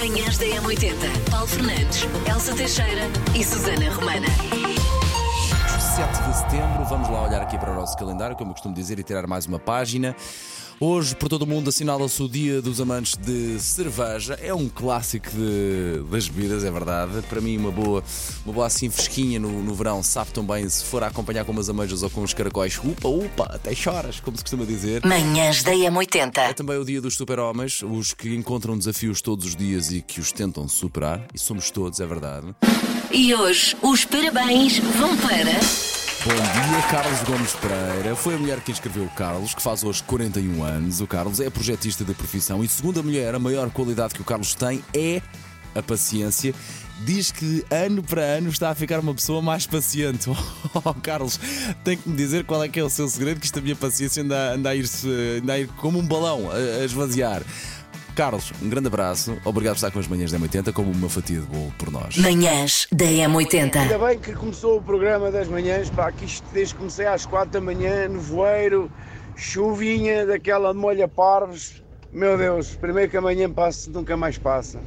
Manhãs da M80. Paulo Fernandes, Elsa Teixeira e Susana Romana. 7 de setembro, vamos lá olhar aqui para o nosso calendário, como eu costumo dizer, e tirar mais uma página. Hoje, por todo o mundo, assinala-se o Dia dos Amantes de Cerveja. É um clássico de- das bebidas, é verdade. Para mim, uma boa, uma boa assim fresquinha no, no verão, sabe tão bem se for a acompanhar com umas ameijas ou com os caracóis. Upa, upa, até choras, como se costuma dizer. Manhãs da É M80. também o dia dos super-homens, os que encontram desafios todos os dias e que os tentam superar. E somos todos, é verdade. E hoje, os parabéns vão para. Bom dia, Carlos Gomes Pereira. Foi a mulher que inscreveu o Carlos, que faz hoje 41 anos. O Carlos é projetista de profissão e, segundo a mulher, a maior qualidade que o Carlos tem é a paciência. Diz que ano para ano está a ficar uma pessoa mais paciente. Oh, Carlos, tem que me dizer qual é que é o seu segredo, que esta minha paciência anda, anda, a, ir anda a ir como um balão, a, a esvaziar. Carlos, um grande abraço. Obrigado por estar com as manhãs da 80 como uma fatia de bolo por nós. Manhãs da M80. Ainda bem que começou o programa das manhãs, pá, que isto desde que comecei às quatro da manhã, nevoeiro, chuvinha daquela molha parvos. Meu Deus, primeiro que amanhã passe, nunca mais passa.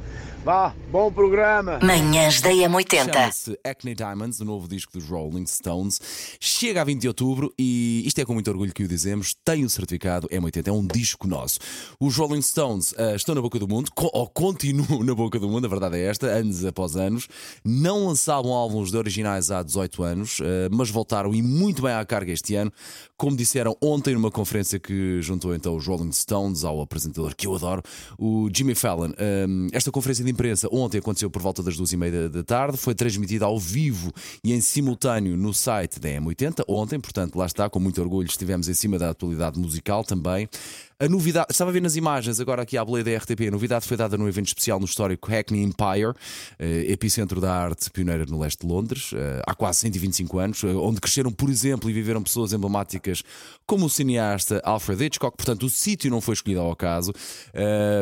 Vá, bom programa. Manhãs da M80. Chama-se Acne Diamonds, o novo disco dos Rolling Stones. Chega a 20 de outubro e isto é com muito orgulho que o dizemos. Tem o certificado M80, é um disco nosso. Os Rolling Stones ah, estão na boca do mundo, co- ou continuam na boca do mundo, a verdade é esta, anos após anos. Não lançavam álbuns de originais há 18 anos, ah, mas voltaram e muito bem à carga este ano. Como disseram ontem numa conferência que juntou então os Rolling Stones ao apresentador que eu adoro, o Jimmy Fallon. Ah, esta conferência de imprensa ontem aconteceu por volta das duas e meia da- tarde, foi transmitida ao vivo e em simultâneo no site da M80 ontem, portanto lá está, com muito orgulho estivemos em cima da atualidade musical também. A novidade, estava a ver nas imagens agora aqui à boleia da RTP, a novidade foi dada num evento especial no histórico Hackney Empire, eh, epicentro da arte pioneira no leste de Londres, eh, há quase 125 anos, eh, onde cresceram, por exemplo, e viveram pessoas emblemáticas como o cineasta Alfred Hitchcock. Portanto, o sítio não foi escolhido ao acaso.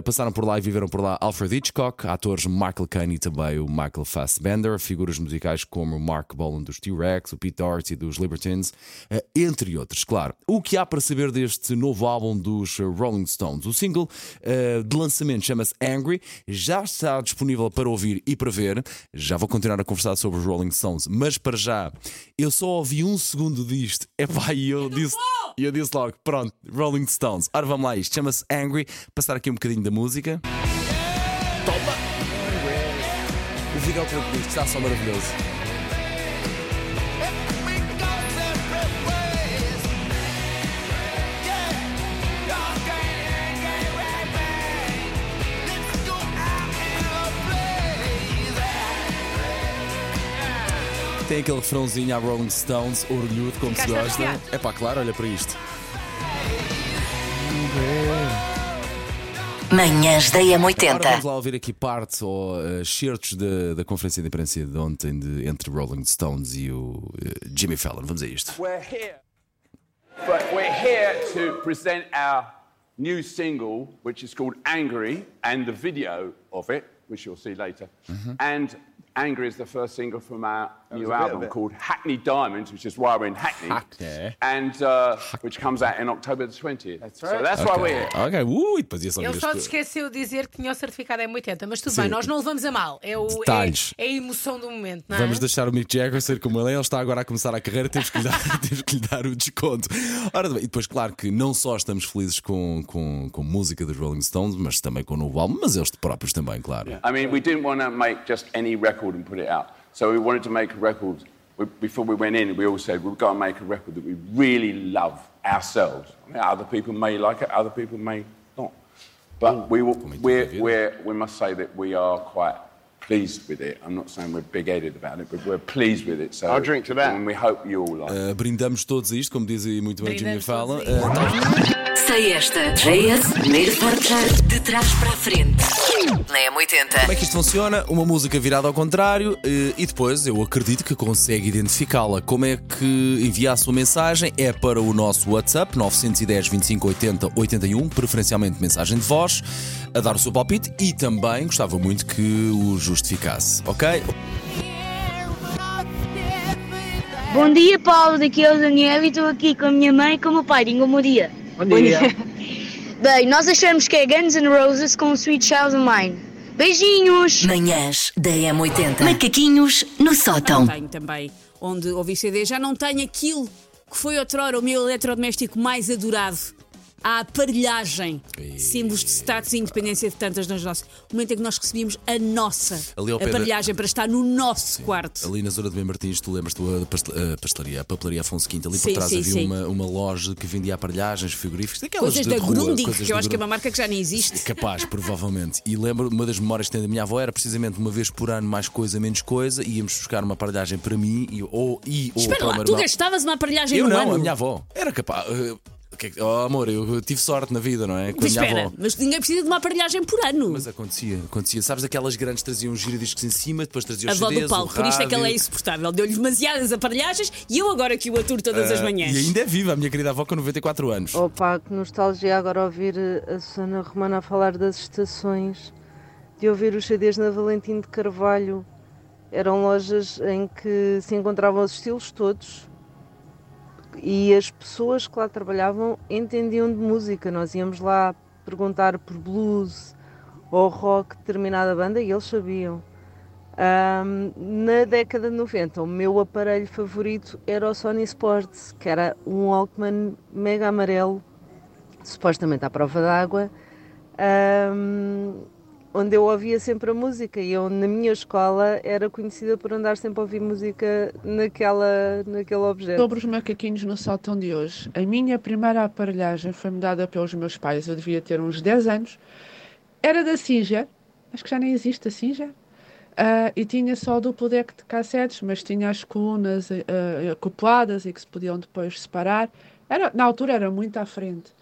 Passaram por lá e viveram por lá Alfred Hitchcock, atores Michael Caine e também o Michael Fassbender, figuras musicais como Mark Bolan dos T-Rex, o Pete Doherty dos Libertines, entre outros, claro. O que há para saber deste novo álbum dos Rolling Stones? O single eh, de lançamento chama-se Angry, já está disponível para ouvir e para ver. Já vou continuar a conversar sobre os Rolling Stones, mas para já eu só ouvi um segundo disto. Epá, e eu disse, e eu disse logo: pronto, Rolling Stones. Ora vamos lá, isto chama-se Angry. Passar aqui um bocadinho da música. Toma! O videoclipe disto está só maravilhoso. Tem aquele refrãozinho à Rolling Stones, orgulhudo, como se Ficaste gosta. arrepiado. É pá, claro, olha para isto. Manhãs da Agora vamos M80. lá ouvir aqui parte ou uh, certos da, da conferência de imprensa de ontem de, entre Rolling Stones e o uh, Jimmy Fallon. Vamos a isto. We're here. But we're here to present our new single, which is called Angry, and the video of it, which you'll see later. And Angry is the first single from our new album called Hackney Diamonds, which is why we're in Hackney. Hackney. And uh, which comes out in October the 20th. That's So that's why we're here. Ok, ui, depois ia só Ele só se esqueceu de dizer que tinha o certificado M80, mas tudo Sim. bem, nós não levamos a mal. É, o, Detalhes. é, é a emoção do momento, não é? Vamos deixar o Mick Jagger ser como ele é, ele está agora a começar a carreira, temos que lhe dar, temos que lhe dar o desconto. Ora bem, e depois, claro que não só estamos felizes com, com, com música dos Rolling Stones, mas também com o novo álbum, mas eles próprios também, claro. I mean, we didn't want to make just any record and put it out. So we wanted to make a record. We, before we went in, we all said we've got to make a record that we really love ourselves. I mean, other people may like it, other people may not. But we, we're, we're, we must say that we are quite pleased with it. I'm not saying we're big-headed about it, but we're pleased with it. So I'll drink to that. And we hope you all like it. Uh, brindamos todos a isto, como diz aí muito bem Jimmy Fallon. Uh, Sei esta. JS, primeiro forjar de trás para a frente. Na M80. Como é que isto funciona? Uma música virada ao contrário eh, e depois eu acredito que consegue identificá-la. Como é que envia a sua mensagem? É para o nosso WhatsApp 910 25 80 81, preferencialmente mensagem de voz, a dar o seu palpite e também gostava muito que o justificasse, ok? Bom dia, Paulo. Daqui é o Daniel e estou aqui com a minha mãe e com o meu pai. Diga um bom dia. Bom dia. Bem, nós achamos que é Guns N' Roses com Sweet Child of Mine. Beijinhos! Manhãs da M80. Macaquinhos no sótão. Tenho também. Onde ouvi CD já não tenho aquilo que foi outrora o meu eletrodoméstico mais adorado. A aparelhagem. Símbolos de status e independência de tantas das nossas. O momento em que nós recebíamos a nossa pé da- aparelhagem para estar no nosso quarto. Ali na zona de Bem Martins, tu lembras-te da pastel- pastelaria, a papelaria Afonso Quinto, ali Sim, por trás sim, havia sim. Uma, uma loja que vendia aparelhagens, frigoríficos, daquelas Coisas da rua, Grundig, coisas que eu acho que é uma marca que já nem existe. Capaz, provavelmente. E lembro, uma das memórias que tenho da minha avó era precisamente uma vez por ano, mais coisa, menos coisa, íamos buscar uma aparelhagem para mim e, ou, e, ou Espera para lá, tu gastavas uma aparelhagem Eu no não, ano? a minha avó. Era capaz. É oh, amor, eu tive sorte na vida, não é? Com a Mas espera, avó. mas ninguém precisa de uma aparelhagem por ano. Mas acontecia, acontecia. Sabes aquelas grandes traziam os giradiscos em cima, depois traziam A os avó do Paulo, por isto é que ela é insuportável. Deu-lhe demasiadas aparelhagens e eu agora que o aturo todas as Ah, manhãs. E ainda é viva a minha querida avó com 94 anos. Opa, que nostalgia agora ouvir a Susana Romana a falar das estações, de ouvir os CDs na Valentim de Carvalho. Eram lojas em que se encontravam os estilos todos e as pessoas que lá trabalhavam entendiam de música. Nós íamos lá perguntar por blues ou rock de determinada banda e eles sabiam. Ahm, na década de 90, o meu aparelho favorito era o Sony Sports, que era um Walkman mega amarelo, supostamente à prova d'água, ahm, onde eu ouvia sempre a música. E eu, na minha escola, era conhecida por andar sempre a ouvir música naquela, naquele objeto. Sobre os macaquinhos no sótão de hoje, a minha primeira aparelhagem foi-me dada pelos meus pais, eu devia ter uns 10 anos. Era da Singer, acho que já nem existe a Singer, ah, e tinha só o duplo deck de cassetes, mas tinha as colunas ah, acopladas e que se podiam depois separar. Era, na altura era muito à frente.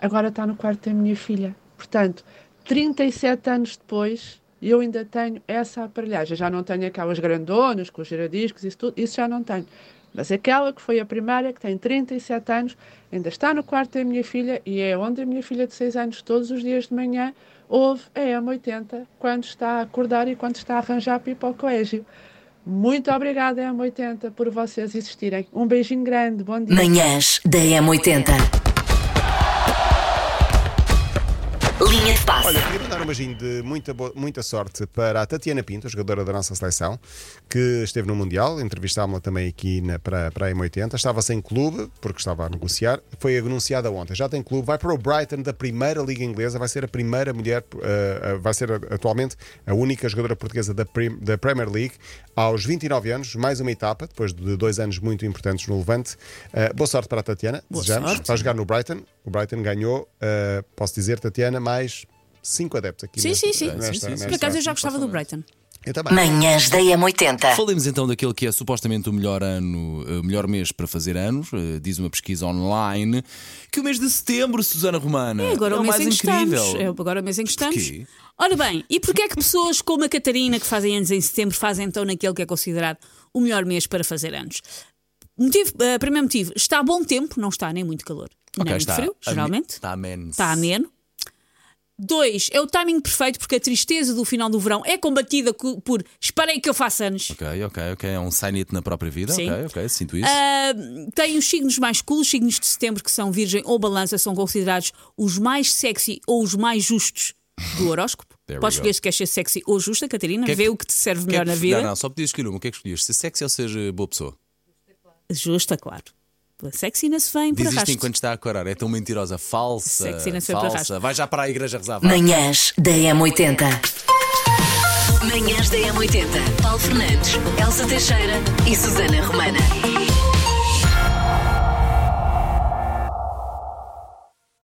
Agora está no quarto da minha filha. Portanto, 37 anos depois, eu ainda tenho essa aparelhagem. Já não tenho aquelas grandonas com os giradiscos, isso tudo, isso já não tenho. Mas aquela que foi a primeira, que tem 37 anos, ainda está no quarto da minha filha e é onde a minha filha de 6 anos, todos os dias de manhã, ouve a M80 quando está a acordar e quando está a arranjar para ir para o colégio. Muito obrigada, M80, por vocês existirem. Um beijinho grande, bom dia. Manhãs da M80. Olha, queria mandar um beijinho de muita, muita sorte para a Tatiana Pinto, jogadora da nossa seleção, que esteve no Mundial. Entrevistámos-la também aqui na, para, para a M80. Estava sem clube, porque estava a negociar. Foi anunciada ontem. Já tem clube. Vai para o Brighton da Primeira Liga Inglesa. Vai ser a primeira mulher, eh, vai ser atualmente a única jogadora portuguesa da, Prim- da Premier League. Aos 29 anos, mais uma etapa, depois de dois anos muito importantes no Levante. Eh, boa sorte para a Tatiana. Boa Desejamos. sorte. Vai jogar no Brighton. O Brighton ganhou, eh, posso dizer, Tatiana, mais cinco adeptos aqui Sim, nesta- sim, sim. nesta- Sim, sim, nesta- Por acaso eu já gostava do Brighton. Eu também. Manhãs da M80. Falemos então daquele que é supostamente o melhor ano, o melhor mês para fazer anos, eh, diz uma pesquisa online, que o mês de setembro, Susana Romana. É agora é o mês mais em que incrível. estamos. É agora o mês em que estamos. Porquê? Ora bem, e porquê é que pessoas como a Catarina, que fazem anos em setembro, fazem então naquele que é considerado o melhor mês para fazer anos? Motivo, eh, primeiro motivo, está bom tempo, não está nem muito calor, Ok, nem muito frio, geralmente. Está ameno. Está ameno. Dois, é o timing perfeito porque a tristeza do final do verão é combatida co- por esperei que eu faça anos. Ok, ok, ok. É um sign na própria vida. Sim. Ok, ok, sinto isso. Ah, tem os signos mais cool, os signos de setembro que são Virgem ou Balança, são considerados os mais sexy ou os mais justos do horóscopo. Podes escolher se queres ser sexy ou justa, Catarina, Que é vê que- o que te serve Que é melhor na vida. Não, não, só podias escolher uma. O que é que escolhias? Ser sexy ou ser eh, boa pessoa? Justa, claro. A sexiness vem por Diz isto arrasto. enquanto está a corar. É tão mentirosa. Falsa. Sexiness foi para falsa. arrasto. Vai já para a igreja rezar. vá. Manhãs da M80. Manhãs da M80. Paulo Fernandes, Elsa Teixeira e Susana Romana.